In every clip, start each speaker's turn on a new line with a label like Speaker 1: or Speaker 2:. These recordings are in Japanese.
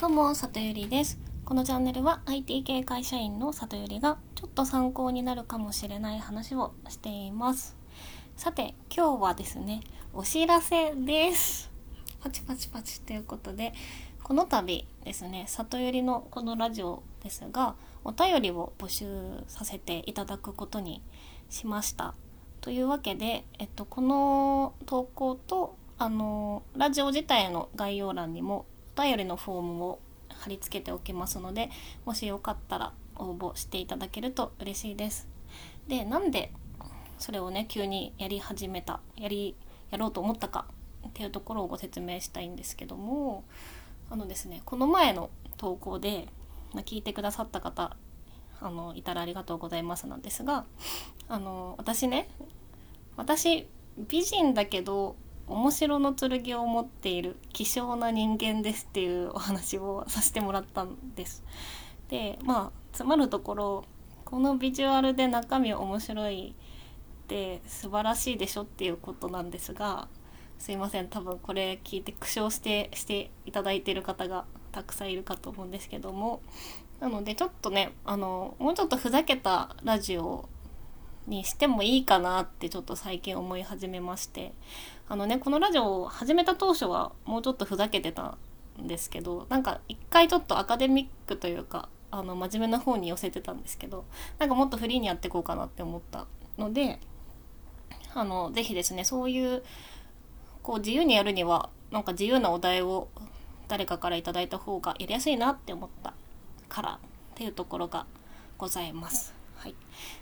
Speaker 1: どうも、里ゆりです。このチャンネルは IT 系会社員の里ゆりがちょっと参考になるかもしれない話をしています。さて、今日はですね、お知らせです。パチパチパチということで、この度ですね、里ゆりのこのラジオですが、お便りを募集させていただくことにしました。というわけで、えっと、この投稿と、あの、ラジオ自体の概要欄にも便りのフォームを貼り付けておきますのでもしよかったら応募していただけると嬉しいです。でなんでそれをね急にやり始めたやりやろうと思ったかっていうところをご説明したいんですけどもあのですねこの前の投稿でまあ聞いてくださった方あのいたらありがとうございますなんですがあの私ね私美人だけど面白の剣を持っている希少な人間ですっていうお話をさせてもらったんです。でまあ詰まるところこのビジュアルで中身面白いって素晴らしいでしょっていうことなんですがすいません。多分これ聞いて苦笑してしていただいている方がたくさんいるかと思うんですけども。なのでちょっとねあのもうちょっとふざけたラジオにしてもいいかなってちょっと最近思い始めまして。あのねこのラジオを始めた当初はもうちょっとふざけてたんですけどなんか一回ちょっとアカデミックというかあの真面目な方に寄せてたんですけどなんかもっとフリーにやっていこうかなって思ったのであのぜひですねそういうこう自由にやるにはなんか自由なお題を誰かから頂いた方がやりやすいなって思ったからっていうところがございます。はい、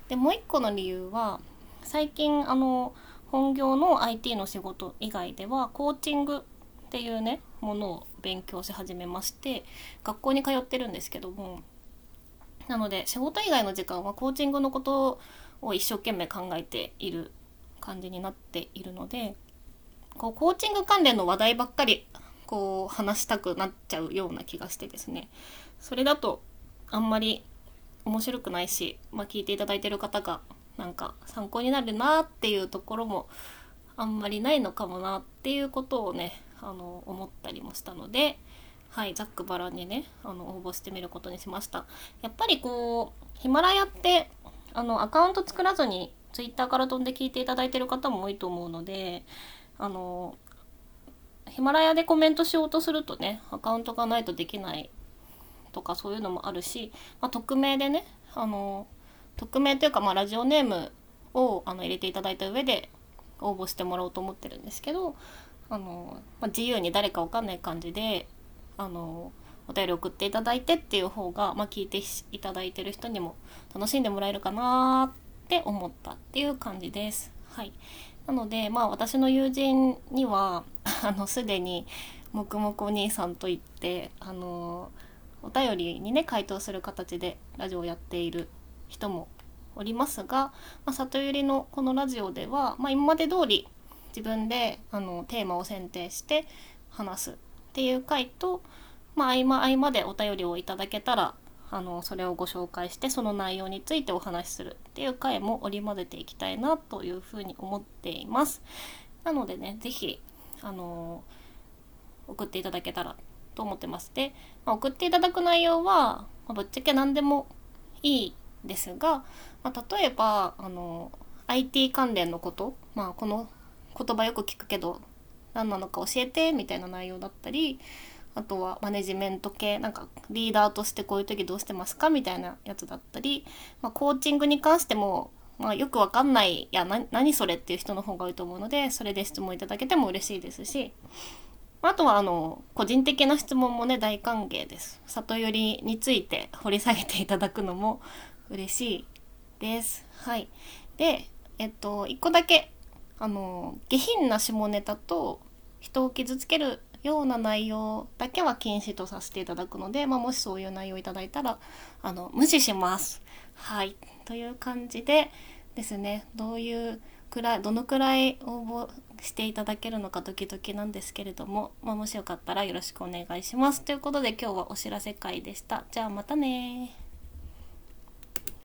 Speaker 1: でもう一個の理由は最近あの本業の IT の仕事以外ではコーチングっていうねものを勉強し始めまして学校に通ってるんですけどもなので仕事以外の時間はコーチングのことを一生懸命考えている感じになっているのでこうコーチング関連の話題ばっかりこう話したくなっちゃうような気がしてですね。それだとあんまり面白くないし、まあ、聞いていただいてる方がなんか参考になるなっていうところもあんまりないのかもなっていうことをねあの思ったりもしたのではいざっくばらんにねあの応募してみることにしました。やっぱりこうヒマラヤってあのアカウント作らずにツイッターから飛んで聞いていただいてる方も多いと思うのであのヒマラヤでコメントしようとするとねアカウントがないとできないとかそういうのもあるし、まあ、匿名でねあの匿名というか、まあ、ラジオネームをあの入れていただいた上で応募してもらおうと思ってるんですけどあの、まあ、自由に誰かわかんない感じであのお便り送っていただいてっていう方が、まあ、聞いていただいてる人にも楽しんでもらえるかなって思ったっていう感じです。はい、なので、まあ、私の友人にはあのすでにもくもくお兄さんといってあのお便りにね回答する形でラジオをやっている人もおりますが、まあ、里ゆりのこのラジオでは、まあ、今まで通り自分であのテーマを選定して話すっていう回と、まあ、合間合間でお便りをいただけたらあのそれをご紹介してその内容についてお話しするっていう回も織り交ぜていきたいなというふうに思っています。なのでね是非あの送っていただけたらと思ってますで、まあ、送っていただく内容は、まあ、ぶっちゃけ何でもいいですが、まあ、例えばあの IT 関連のこと、まあ、この言葉よく聞くけど何なのか教えてみたいな内容だったりあとはマネジメント系なんかリーダーとしてこういう時どうしてますか？みたいなやつだったり、まあ、コーチングに関しても、まあ、よくわかんないいや何それっていう人の方が多いと思うのでそれで質問いただけても嬉しいですしあとはあの個人的な質問もね大歓迎です。里寄りについて掘り下げていただくのも嬉しいです。はい。で、えっと、一個だけ、あの、下品な下ネタと人を傷つけるような内容だけは禁止とさせていただくので、まあ、もしそういう内容をいただいたら、あの、無視します。はい。という感じでですね、どういうくらい、どのくらい応募していただけるのかドキドキなんですけれども、まあ、もしよかったらよろしくお願いします。ということで今日はお知らせ会でした。じゃあまたね